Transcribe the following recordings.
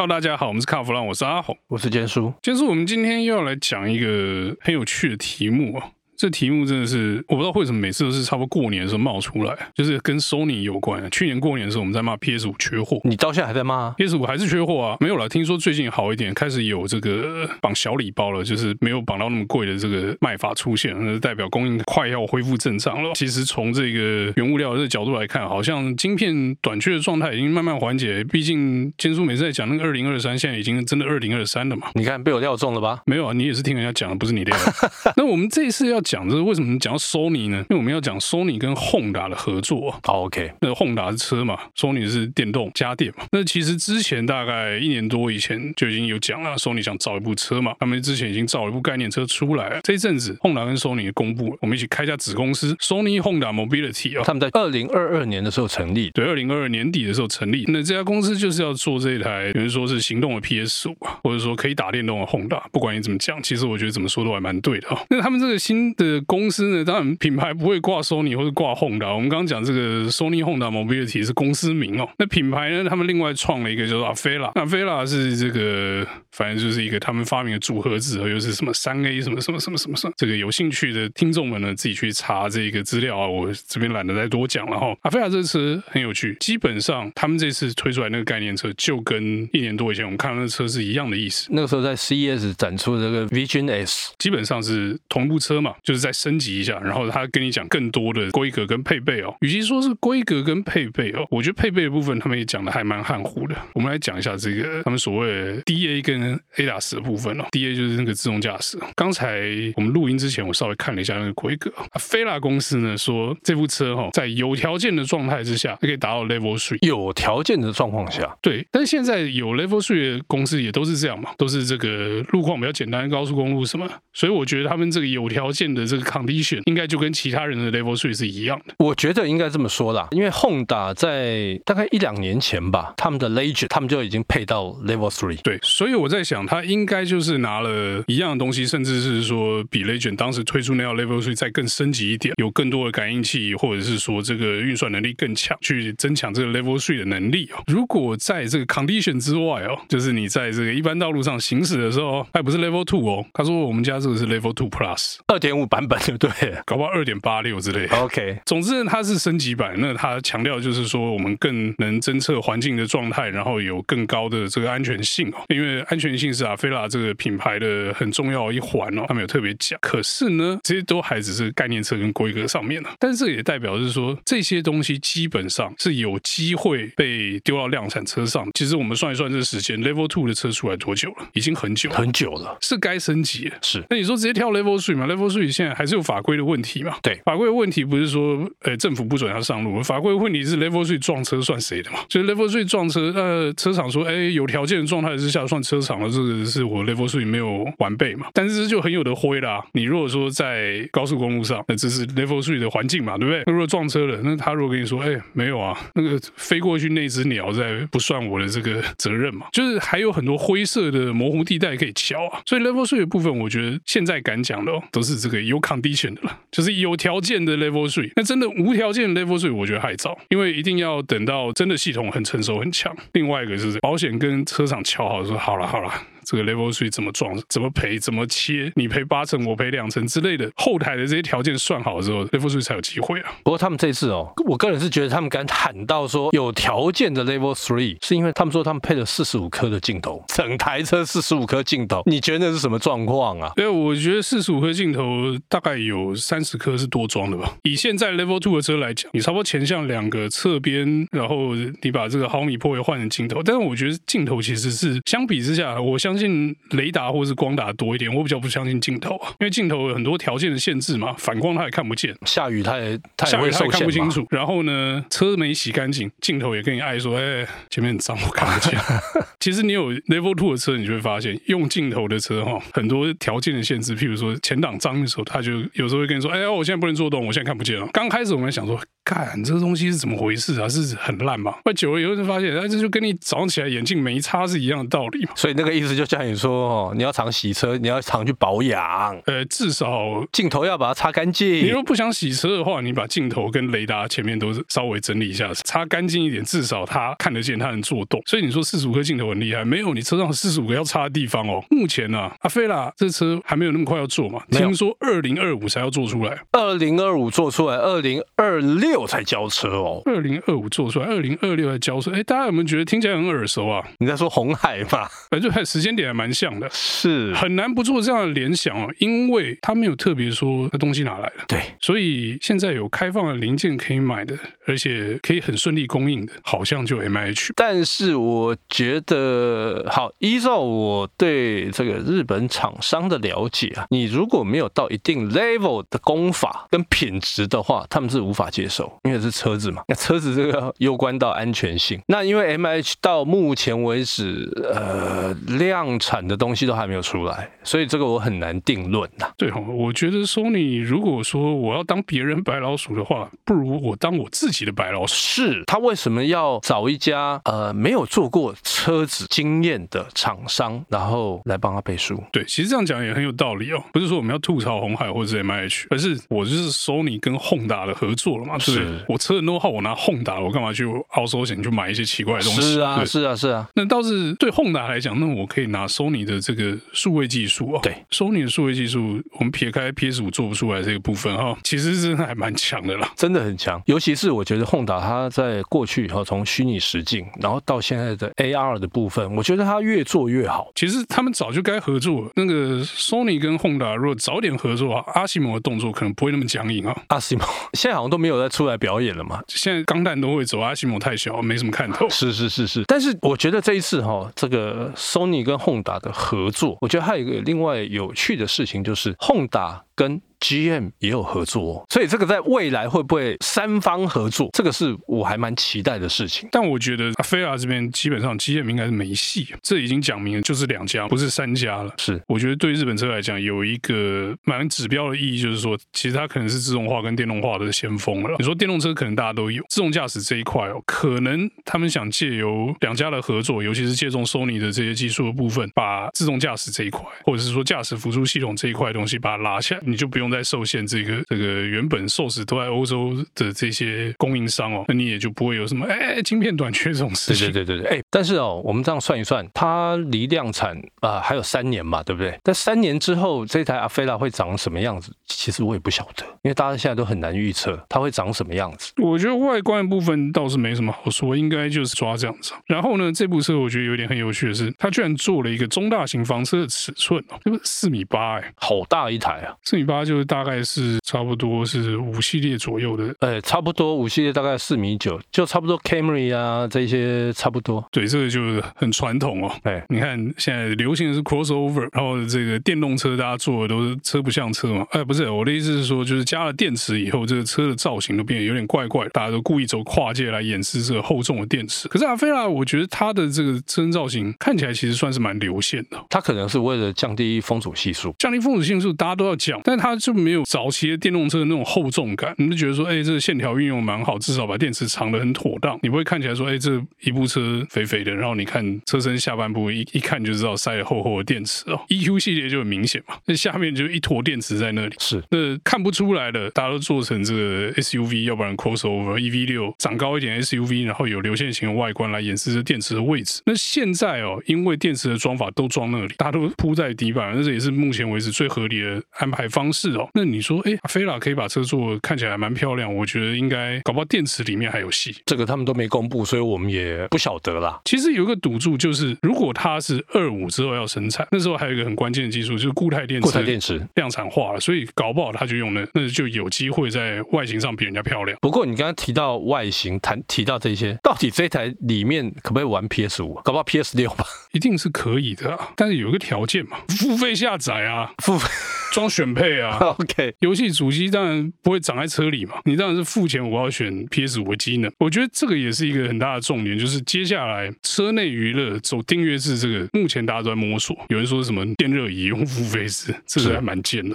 Hello，大家好，我们是卡弗朗，我是阿红，我是坚叔。坚叔，我们今天又要来讲一个很有趣的题目啊。这题目真的是我不知道为什么每次都是差不多过年的时候冒出来，就是跟 Sony 有关。去年过年的时候我们在骂 PS 五缺货，你到现在还在骂 PS 五还是缺货啊？没有了，听说最近好一点，开始有这个绑小礼包了，就是没有绑到那么贵的这个卖法出现，那代表供应快要恢复正常了。其实从这个原物料的这个角度来看，好像晶片短缺的状态已经慢慢缓解。毕竟坚叔每次在讲那个二零二三，现在已经真的二零二三了嘛？你看被我料中了吧？没有啊，你也是听人家讲的，不是你料的。那我们这一次要讲这是为什么讲？讲到 Sony 呢，因为我们要讲 Sony 跟 Honda 的合作。好，OK，那 Honda 是车嘛，Sony 是电动家电嘛。那其实之前大概一年多以前就已经有讲了，Sony 想造一部车嘛，他们之前已经造了一部概念车出来了。这一阵子 Honda 跟 Sony 公布，我们一起开一家子公司 Sony Honda Mobility 啊、哦，他们在二零二二年的时候成立，对，二零二二年底的时候成立。那这家公司就是要做这一台，比如说是行动的 PS 五啊，或者说可以打电动的 Honda。不管你怎么讲，其实我觉得怎么说都还蛮对的啊、哦。那他们这个新的公司呢，当然品牌。不会挂 Sony 或者挂 Honda。我们刚刚讲这个 Sony Honda Mobility 是公司名哦。那品牌呢？他们另外创了一个叫做 Afeela。那 Afeela 是这个，反正就是一个他们发明的组合字，又是什么三 A 什么什么什么什么什么。这个有兴趣的听众们呢，自己去查这个资料啊。我这边懒得再多讲了哈。Afeela 这个车很有趣，基本上他们这次推出来那个概念车，就跟一年多以前我们看到那车是一样的意思。那个时候在 CES 展出的这个 Vision S，基本上是同步车嘛，就是再升级一下，然后他跟你讲更多的规格跟配备哦，与其说是规格跟配备哦，我觉得配备的部分他们也讲的还蛮含糊的。我们来讲一下这个他们所谓的 DA 跟 ADAS 的部分哦。DA 就是那个自动驾驶。刚才我们录音之前，我稍微看了一下那个规格。Afeela 公司呢说，这部车哈，在有条件的状态之下，可以达到 Level Three。有条件的状况下，对。但是现在有 Level Three 的公司也都是这样嘛，都是这个路况比较简单，高速公路什么。所以我觉得他们这个有条件的这个 condition 应该就跟其他人的 Level Three 是一样的，我觉得应该这么说啦，因为 Honda 在大概一两年前吧，他们的 Legend 他们就已经配到 Level Three。对，所以我在想，他应该就是拿了一样的东西，甚至是说比 Legend 当时推出那套 Level Three 再更升级一点，有更多的感应器，或者是说这个运算能力更强，去增强这个 Level Three 的能力哦。如果在这个 condition 之外哦，就是你在这个一般道路上行驶的时候，还不是 Level Two 哦，他说我们家这个是 Level Two Plus 二点五版本，对 不对？搞不好二点八六之类的。OK，总之呢，它是升级版。那它强调就是说，我们更能侦测环境的状态，然后有更高的这个安全性哦。因为安全性是阿菲拉这个品牌的很重要一环哦，他们有特别讲。可是呢，这些都还只是概念车跟规格上面了。但是这也代表是说，这些东西基本上是有机会被丢到量产车上。其实我们算一算这个时间，Level Two 的车出来多久了？已经很久很久了，是该升级了。是。那你说直接跳 Level Three 嘛？Level Three 现在还是有法规的问题嘛？对，法规的问题不是说，呃，政府不准他上路。法规问题是 Level Three 撞车算谁的嘛？就是 Level Three 撞车，呃，车厂说，哎，有条件的状态之下算车厂了，这个是我 Level Three 没有完备嘛？但是这就很有的灰啦。你如果说在高速公路上，那这是 Level Three 的环境嘛，对不对？那如果撞车了，那他如果跟你说，哎，没有啊，那个飞过去那只鸟在不算我的这个责任嘛？就是还有很多灰色的模糊地带可以敲啊。所以 Level Three 的部分，我觉得现在敢讲的哦，都是这个有 condition 的了，就是有条件的 Level Three。那真的无条件 Level Three，我觉得还早，因为一定要等到真的系统很成熟很强。另外一个就是保险跟车厂敲好说好了好了。这个 Level Three 怎么撞，怎么赔，怎么切，你赔八成，我赔两成之类的，后台的这些条件算好之后，Level Three 才有机会啊。不过他们这次哦，我个人是觉得他们敢喊到说有条件的 Level Three，是因为他们说他们配了四十五颗的镜头，整台车四十五颗镜头，你觉得那是什么状况啊？对，我觉得四十五颗镜头大概有三十颗是多装的吧。以现在 Level Two 的车来讲，你差不多前向两个，侧边，然后你把这个毫米波也换成镜头，但是我觉得镜头其实是相比之下，我相信雷达。或是光打多一点，我比较不相信镜头啊，因为镜头有很多条件的限制嘛，反光它也看不见，下雨它也它也看不清楚，然后呢，车没洗干净，镜头也跟你爱说，哎、欸，前面很脏，我看不见。其实你有 Level Two 的车，你就会发现，用镜头的车哈，很多条件的限制，譬如说前挡脏的时候，它就有时候会跟你说，哎、欸，我现在不能做动，我现在看不见了。刚开始我们想说，看这个东西是怎么回事啊？是很烂嘛？那久了以后就发现，哎，这就跟你早上起来眼镜没擦是一样的道理嘛。所以那个意思就像你说哦，你要常洗车，你要常去保养，呃，至少镜头要把它擦干净。你如果不想洗车的话，你把镜头跟雷达前面都稍微整理一下，擦干净一点，至少它看得见，它能做动。所以你说四十五颗镜头很厉害，没有，你车上四十五个要擦的地方哦。目前呢、啊，阿菲拉这车还没有那么快要做嘛？听说二零二五才要做出来，二零二五做出来，二零二六才交车哦。二零二五做出来，二零二六才交车。哎，大家有没有觉得听起来很耳熟啊？你在说红海吧？反正时间点还蛮像的，是很难不做这样的联想哦，因为他没有特别说那东西哪来的。对，所以现在有开放的零件可以买的，而且可以很顺利供应的，好像就 MIH。但是我觉得，好，依照我对这个日本厂商的了解啊，你如果没有到一定 level 的工法跟品质的话，他们是无法接受，因为是车子嘛。那车子这个攸关到安全性。那因为 MIH 到目前为止，呃，量产的东西都还没有出来，所以这个我很难定论呐。对哦，我觉得 Sony 如果说我要当别人白老鼠的话，不如我当我自己的白老鼠。是他为什么要找一家呃没有做过车子经验的厂商，然后来帮他背书？对，其实这样讲也很有道理哦。不是说我们要吐槽红海或者是 MIH，而是我就是 Sony 跟 Honda 的合作了嘛。是，我车的 know-how 我拿 Honda，我干嘛去 outsourcing 去买一些奇怪的东西？是啊，是啊，是啊。那倒是对 Honda 来讲，那我可以拿 Sony 的这个数位技术哦。对，Sony 的数位技术，我们撇开 PS 五做不出来这个部分哈、哦，其实真的还蛮强的啦，真的很强。尤其是我觉得 Honda 它在过去哈，从虚拟实境，然后到现在的 AR 的部分，我觉得它越做越好。其实他们早就该合作。那个 Sony 跟 Honda 如果早点合作啊，阿西莫的动作可能不会那么僵硬啊。阿西莫 现在好像都没有再出来表演了嘛？现在钢弹都会走，阿西莫太小，没什么看头。是是是是，但是我觉得这一次哈，这个 Sony 跟宏达的合作，我觉得还有一个另外有趣的事情，就是宏达跟 GM 也有合作，所以这个在未来会不会三方合作，这个是我还蛮期待的事情。但我觉得阿菲拉这边基本上 GM 应该是没戏，这已经讲明了就是两家，不是三家了。是，我觉得对日本车来讲有一个蛮指标的意义，就是说其实它可能是自动化跟电动化的先锋了。你说电动车可能大家都有，自动驾驶这一块哦，可能他们想借由两家的合作，尤其是借重 Sony 的这些技术的部分，把自动驾驶这一块，或者是说驾驶辅助系统这一块东西把它拉下来，你就不用再受限这个。这个原本寿司都在欧洲的这些供应商哦，那你也就不会有什么哎，晶片短缺这种事情。对对对对对，哎，但是哦，我们这样算一算，它离量产啊、呃、还有三年嘛，对不对？但三年之后，这台阿菲拉会长什么样子？其实我也不晓得，因为大家现在都很难预测它会长什么样子。我觉得外观的部分倒是没什么好说，应该就是抓这样子。然后呢，这部车我觉得有点很有趣的是，它居然做了一个中大型房车的尺寸哦，这不四米八哎，好大一台啊！四米八就是大概是。差不多是五系列左右的，哎，差不多五系列大概四米九，就差不多 Camry 啊这些差不多。对，这个就是很传统哦。哎，你看现在流行的是 crossover，然后这个电动车大家坐的都是车不像车嘛。哎，不是，我的意思是说，就是加了电池以后，这个车的造型都变得有点怪怪，大家都故意走跨界来掩饰这个厚重的电池。可是阿菲拉，我觉得它的这个车身造型看起来其实算是蛮流线的。它可能是为了降低风阻系数，降低风阻系数大家都要讲，但是它就没有早期的电动车的那种厚重感，你就觉得说，哎、欸，这个线条运用蛮好，至少把电池藏得很妥当，你不会看起来说，哎、欸，这一部车肥肥的，然后你看车身下半部一一看就知道塞了厚厚的电池哦。EQ 系列就很明显嘛，那下面就一坨电池在那里，是。那看不出来的，大家都做成这个 SUV，要不然 crossover EV 六长高一点 SUV，然后有流线型的外观来掩饰这电池的位置。那现在哦，因为电池的装法都装那里，大家都铺在底板，那这也是目前为止最合理的安排方式哦。那你说，哎、菲拉可以把车做看起来蛮漂亮，我觉得应该搞不好电池里面还有戏。这个他们都没公布，所以我们也不晓得啦。其实有一个赌注，就是如果它是二五之后要生产，那时候还有一个很关键的技术，就是固态电池。固态电池量产化了，所以搞不好它就用了，那就有机会在外形上比人家漂亮。不过你刚刚提到外形，谈提到这些，到底这台里面可不可以玩 PS 五？搞不好 PS 六吧？一定是可以的啊，但是有一个条件嘛，付费下载啊，付费。装选配啊。OK，游戏主机当然不会长在车里嘛，你当然是付钱，我要选 PS 五的机能。我觉得这个也是一个很大的重点，就是接下来车内娱乐走订阅制，这个目前大家都在摸索。有人说什么电热椅用付费制，这个还蛮贱的。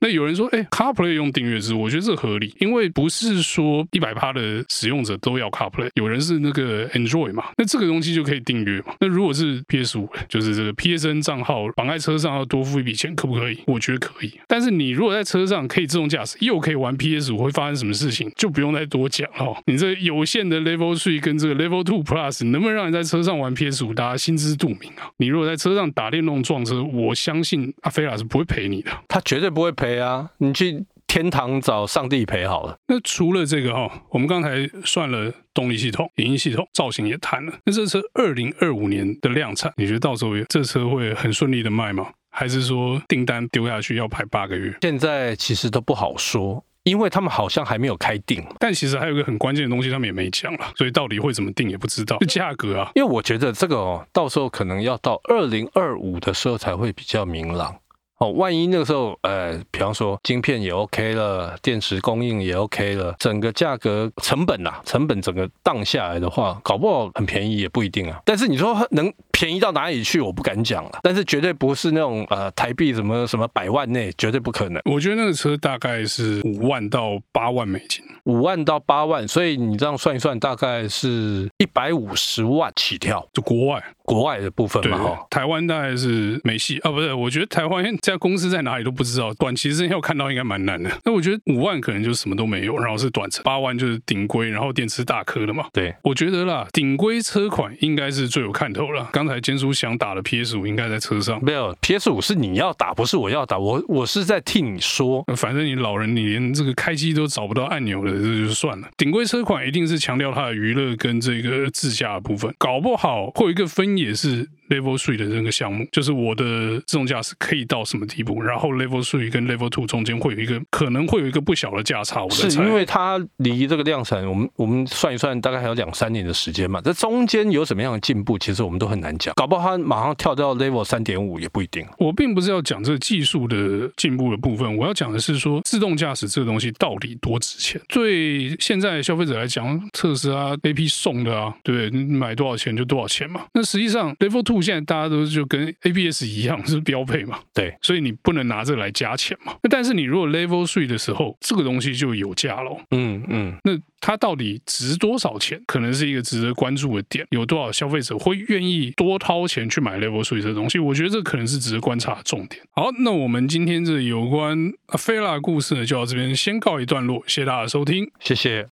那有人说，哎，CarPlay 用订阅制，我觉得这合理，因为不是说一百趴的使用者都要 CarPlay，有人是那个 Android 嘛，那这个东西就可以订阅嘛。那如果是 PS 五，就是这个 PSN 账号绑在车上要多付一笔钱，可不可以？我觉得可以。但是你如果在车上可以自动驾驶，又可以玩 PS 五，会发生什么事情？就不用再多讲了。你这有限的 Level Three 跟这个 Level Two Plus，能不能让你在车上玩 PS 五？大家心知肚明啊。你如果在车上打电动撞车，我相信阿菲拉是不会赔你的，他绝对不会赔啊！你去天堂找上帝赔好了。那除了这个哈，我们刚才算了动力系统、影音系统、造型也谈了。那这车二零二五年的量产，你觉得到时候这车会很顺利的卖吗？还是说订单丢下去要排八个月？现在其实都不好说，因为他们好像还没有开定。但其实还有一个很关键的东西，他们也没讲了，所以到底会怎么定也不知道。是价格啊，因为我觉得这个哦，到时候可能要到二零二五的时候才会比较明朗。哦，万一那个时候，呃，比方说晶片也 OK 了，电池供应也 OK 了，整个价格成本呐、啊，成本整个荡下来的话，搞不好很便宜也不一定啊。但是你说能便宜到哪里去，我不敢讲了。但是绝对不是那种呃台币什么什么百万内，绝对不可能。我觉得那个车大概是五万到八万美金，五万到八万，所以你这样算一算，大概是一百五十万起跳，就国外。国外的部分嘛，哈，台湾大概是没戏啊，不是？我觉得台湾这家公司在哪里都不知道，短期之内要看到应该蛮难的。那我觉得五万可能就什么都没有，然后是短程，八万就是顶规，然后电池大颗的嘛。对，我觉得啦，顶规车款应该是最有看头了。刚才坚叔想打的 PS 五应该在车上，没有 PS 五是你要打，不是我要打，我我是在替你说。反正你老人，你连这个开机都找不到按钮的，这就算了。顶规车款一定是强调它的娱乐跟这个自驾的部分，搞不好会有一个分野是。Level Three 的这个项目，就是我的自动驾驶可以到什么地步，然后 Level Three 跟 Level Two 中间会有一个可能会有一个不小的价差。我。是因为它离这个量产，我们我们算一算，大概还有两三年的时间嘛。这中间有什么样的进步，其实我们都很难讲。搞不好它马上跳到 Level 三点五也不一定。我并不是要讲这个技术的进步的部分，我要讲的是说自动驾驶这个东西到底多值钱。对现在消费者来讲，特斯拉 AP 送的啊，对，你买多少钱就多少钱嘛。那实际上 Level Two 现在大家都就跟 ABS 一样是标配嘛，对，所以你不能拿这个来加钱嘛。那但是你如果 Level Three 的时候，这个东西就有价了。嗯嗯，那它到底值多少钱，可能是一个值得关注的点。有多少消费者会愿意多掏钱去买 Level Three 这东西？我觉得这可能是值得观察的重点。好，那我们今天这有关 Afera 的故事呢，就到这边先告一段落。谢谢大家的收听，谢谢。